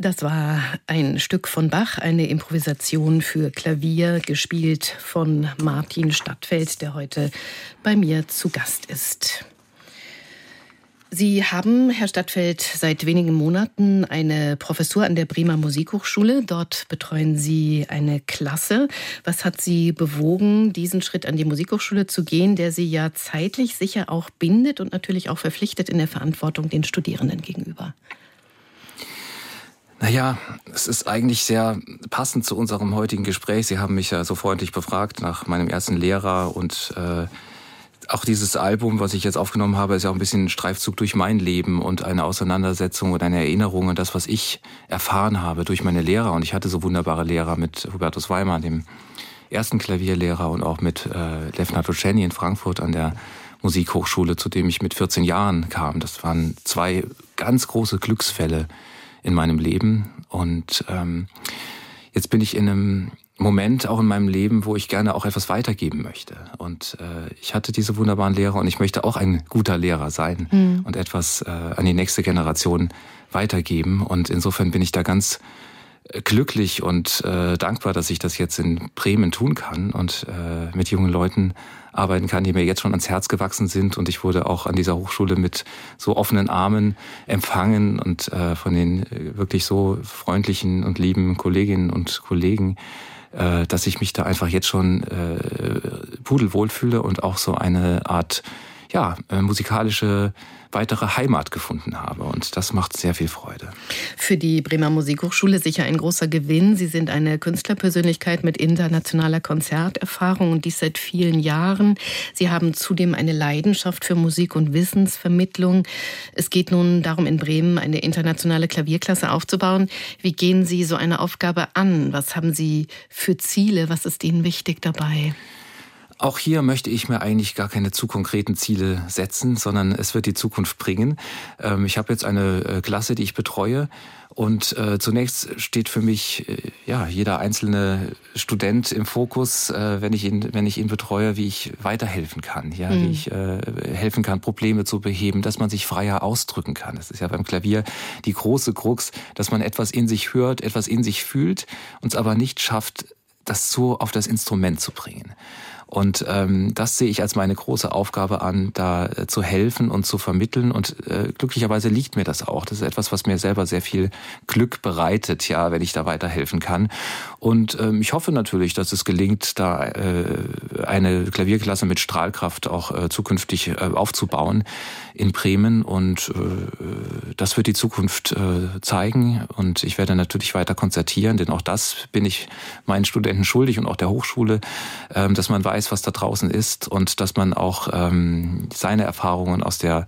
Das war ein Stück von Bach, eine Improvisation für Klavier, gespielt von Martin Stadtfeld, der heute bei mir zu Gast ist. Sie haben, Herr Stadtfeld, seit wenigen Monaten eine Professur an der Bremer Musikhochschule. Dort betreuen Sie eine Klasse. Was hat Sie bewogen, diesen Schritt an die Musikhochschule zu gehen, der Sie ja zeitlich sicher auch bindet und natürlich auch verpflichtet in der Verantwortung den Studierenden gegenüber? Naja, es ist eigentlich sehr passend zu unserem heutigen Gespräch. Sie haben mich ja so freundlich befragt nach meinem ersten Lehrer und äh, auch dieses Album, was ich jetzt aufgenommen habe, ist ja auch ein bisschen ein Streifzug durch mein Leben und eine Auseinandersetzung und eine Erinnerung an das, was ich erfahren habe durch meine Lehrer. Und ich hatte so wunderbare Lehrer mit Hubertus Weimar, dem ersten Klavierlehrer, und auch mit äh, Lev Natoceni in Frankfurt an der Musikhochschule, zu dem ich mit 14 Jahren kam. Das waren zwei ganz große Glücksfälle in meinem Leben. Und ähm, jetzt bin ich in einem Moment auch in meinem Leben, wo ich gerne auch etwas weitergeben möchte. Und äh, ich hatte diese wunderbaren Lehrer und ich möchte auch ein guter Lehrer sein mhm. und etwas äh, an die nächste Generation weitergeben. Und insofern bin ich da ganz glücklich und äh, dankbar, dass ich das jetzt in Bremen tun kann und äh, mit jungen Leuten arbeiten kann, die mir jetzt schon ans Herz gewachsen sind. Und ich wurde auch an dieser Hochschule mit so offenen Armen empfangen und äh, von den äh, wirklich so freundlichen und lieben Kolleginnen und Kollegen äh, dass ich mich da einfach jetzt schon äh, pudelwohl fühle und auch so eine Art ja, äh, musikalische weitere Heimat gefunden habe. Und das macht sehr viel Freude. Für die Bremer Musikhochschule sicher ein großer Gewinn. Sie sind eine Künstlerpersönlichkeit mit internationaler Konzerterfahrung und dies seit vielen Jahren. Sie haben zudem eine Leidenschaft für Musik und Wissensvermittlung. Es geht nun darum, in Bremen eine internationale Klavierklasse aufzubauen. Wie gehen Sie so eine Aufgabe an? Was haben Sie für Ziele? Was ist Ihnen wichtig dabei? Auch hier möchte ich mir eigentlich gar keine zu konkreten Ziele setzen, sondern es wird die Zukunft bringen. Ähm, ich habe jetzt eine äh, Klasse, die ich betreue. Und äh, zunächst steht für mich äh, ja jeder einzelne Student im Fokus, äh, wenn ich ihn wenn ich ihn betreue, wie ich weiterhelfen kann, ja, mhm. wie ich äh, helfen kann, Probleme zu beheben, dass man sich freier ausdrücken kann. Das ist ja beim Klavier die große Krux, dass man etwas in sich hört, etwas in sich fühlt, uns aber nicht schafft, das so auf das Instrument zu bringen. Und ähm, das sehe ich als meine große Aufgabe an, da äh, zu helfen und zu vermitteln. Und äh, glücklicherweise liegt mir das auch. Das ist etwas, was mir selber sehr viel Glück bereitet, ja, wenn ich da weiterhelfen kann. Und ähm, ich hoffe natürlich, dass es gelingt, da äh, eine Klavierklasse mit Strahlkraft auch äh, zukünftig äh, aufzubauen in Bremen. Und äh, das wird die Zukunft äh, zeigen. Und ich werde natürlich weiter konzertieren, denn auch das bin ich meinen Studenten schuldig und auch der Hochschule, äh, dass man weiß, was da draußen ist und dass man auch ähm, seine Erfahrungen aus der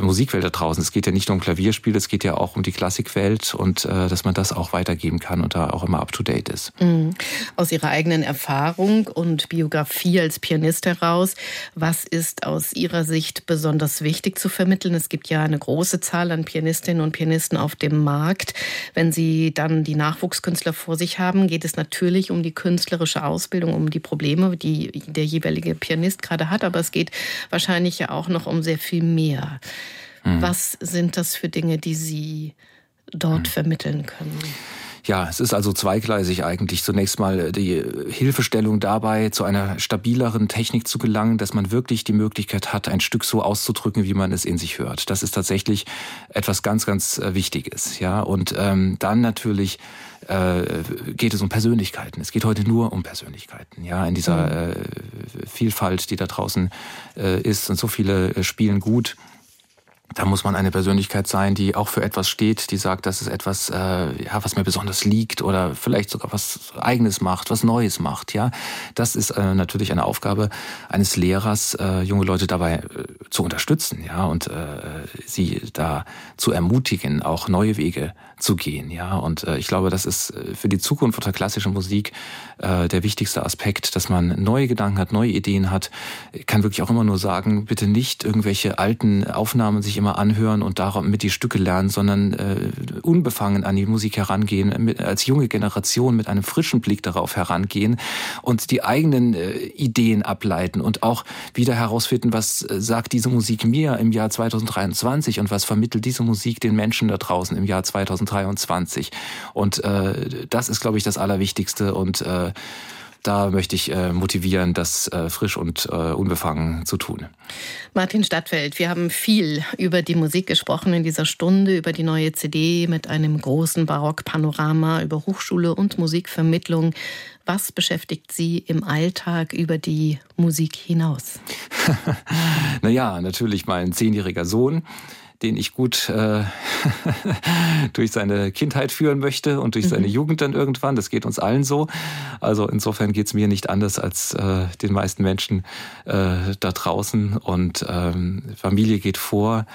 Musikwelt da draußen. Es geht ja nicht nur um Klavierspiel, es geht ja auch um die Klassikwelt und äh, dass man das auch weitergeben kann und da auch immer up to date ist. Mhm. Aus Ihrer eigenen Erfahrung und Biografie als Pianist heraus, was ist aus Ihrer Sicht besonders wichtig zu vermitteln? Es gibt ja eine große Zahl an Pianistinnen und Pianisten auf dem Markt. Wenn Sie dann die Nachwuchskünstler vor sich haben, geht es natürlich um die künstlerische Ausbildung, um die Probleme, die der jeweilige Pianist gerade hat, aber es geht wahrscheinlich ja auch noch um sehr viel mehr. Mhm. Was sind das für Dinge, die Sie dort mhm. vermitteln können? Ja, es ist also zweigleisig eigentlich. Zunächst mal die Hilfestellung dabei, zu einer stabileren Technik zu gelangen, dass man wirklich die Möglichkeit hat, ein Stück so auszudrücken, wie man es in sich hört. Das ist tatsächlich etwas ganz, ganz äh, Wichtiges. Ja, und ähm, dann natürlich äh, geht es um Persönlichkeiten. Es geht heute nur um Persönlichkeiten. Ja, in dieser mhm. äh, Vielfalt, die da draußen äh, ist, und so viele äh, spielen gut da muss man eine Persönlichkeit sein, die auch für etwas steht, die sagt, das ist etwas, äh, ja, was mir besonders liegt oder vielleicht sogar was Eigenes macht, was Neues macht. Ja, das ist äh, natürlich eine Aufgabe eines Lehrers, äh, junge Leute dabei äh, zu unterstützen, ja, und äh, sie da zu ermutigen, auch neue Wege zu gehen. Ja, und äh, ich glaube, das ist äh, für die Zukunft der klassischen Musik äh, der wichtigste Aspekt, dass man neue Gedanken hat, neue Ideen hat. Ich kann wirklich auch immer nur sagen, bitte nicht irgendwelche alten Aufnahmen sich immer anhören und mit die Stücke lernen, sondern äh, unbefangen an die Musik herangehen, mit, als junge Generation mit einem frischen Blick darauf herangehen und die eigenen äh, Ideen ableiten und auch wieder herausfinden, was äh, sagt diese Musik mir im Jahr 2023 und was vermittelt diese Musik den Menschen da draußen im Jahr 2023. Und äh, das ist, glaube ich, das Allerwichtigste und äh, da möchte ich äh, motivieren, das äh, frisch und äh, unbefangen zu tun. Martin Stadtfeld, wir haben viel über die Musik gesprochen in dieser Stunde, über die neue CD mit einem großen Barockpanorama, über Hochschule und Musikvermittlung. Was beschäftigt Sie im Alltag über die Musik hinaus? <laughs> naja, natürlich mein zehnjähriger Sohn den ich gut äh, <laughs> durch seine Kindheit führen möchte und durch mhm. seine Jugend dann irgendwann. Das geht uns allen so. Also insofern geht's mir nicht anders als äh, den meisten Menschen äh, da draußen. Und ähm, Familie geht vor.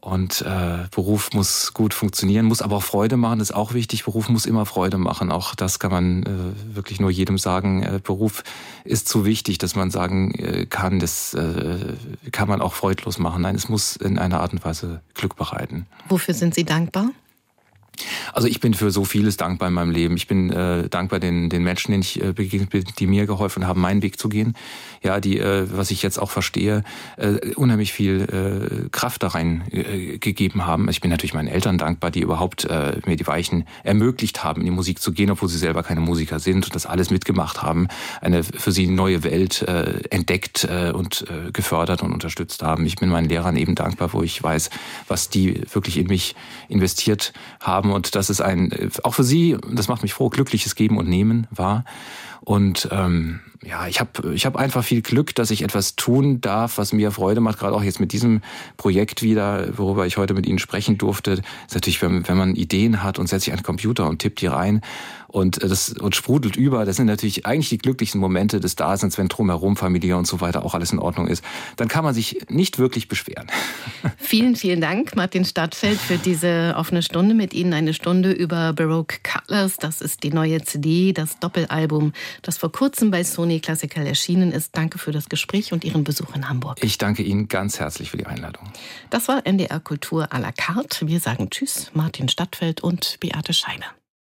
Und äh, Beruf muss gut funktionieren, muss aber auch Freude machen, ist auch wichtig. Beruf muss immer Freude machen. Auch das kann man äh, wirklich nur jedem sagen. Äh, Beruf ist zu wichtig, dass man sagen äh, kann, das äh, kann man auch freudlos machen. Nein, es muss in einer Art und Weise Glück bereiten. Wofür sind Sie dankbar? Also ich bin für so vieles dankbar in meinem Leben. Ich bin äh, dankbar den, den Menschen, denen ich äh, begegnet bin, die mir geholfen haben, meinen Weg zu gehen. Ja, die, äh, was ich jetzt auch verstehe, äh, unheimlich viel äh, Kraft da rein äh, gegeben haben. Ich bin natürlich meinen Eltern dankbar, die überhaupt äh, mir die Weichen ermöglicht haben, in die Musik zu gehen, obwohl sie selber keine Musiker sind und das alles mitgemacht haben, eine für sie neue Welt äh, entdeckt äh, und äh, gefördert und unterstützt haben. Ich bin meinen Lehrern eben dankbar, wo ich weiß, was die wirklich in mich investiert haben und das ist ein, auch für sie, das macht mich froh, glückliches Geben und Nehmen war. Und ähm, ja, ich habe ich hab einfach viel Glück, dass ich etwas tun darf, was mir Freude macht, gerade auch jetzt mit diesem Projekt wieder, worüber ich heute mit Ihnen sprechen durfte. Das ist natürlich, wenn, wenn man Ideen hat und setzt sich an den Computer und tippt die rein und das und sprudelt über, das sind natürlich eigentlich die glücklichsten Momente des Daseins, wenn drumherum Familie und so weiter auch alles in Ordnung ist. Dann kann man sich nicht wirklich beschweren. <laughs> Vielen, vielen Dank, Martin Stadtfeld, für diese offene Stunde mit Ihnen. Eine Stunde über Baroque Colors. Das ist die neue CD, das Doppelalbum, das vor kurzem bei Sony Classical erschienen ist. Danke für das Gespräch und Ihren Besuch in Hamburg. Ich danke Ihnen ganz herzlich für die Einladung. Das war NDR Kultur à la carte. Wir sagen Tschüss, Martin Stadtfeld und Beate Scheine.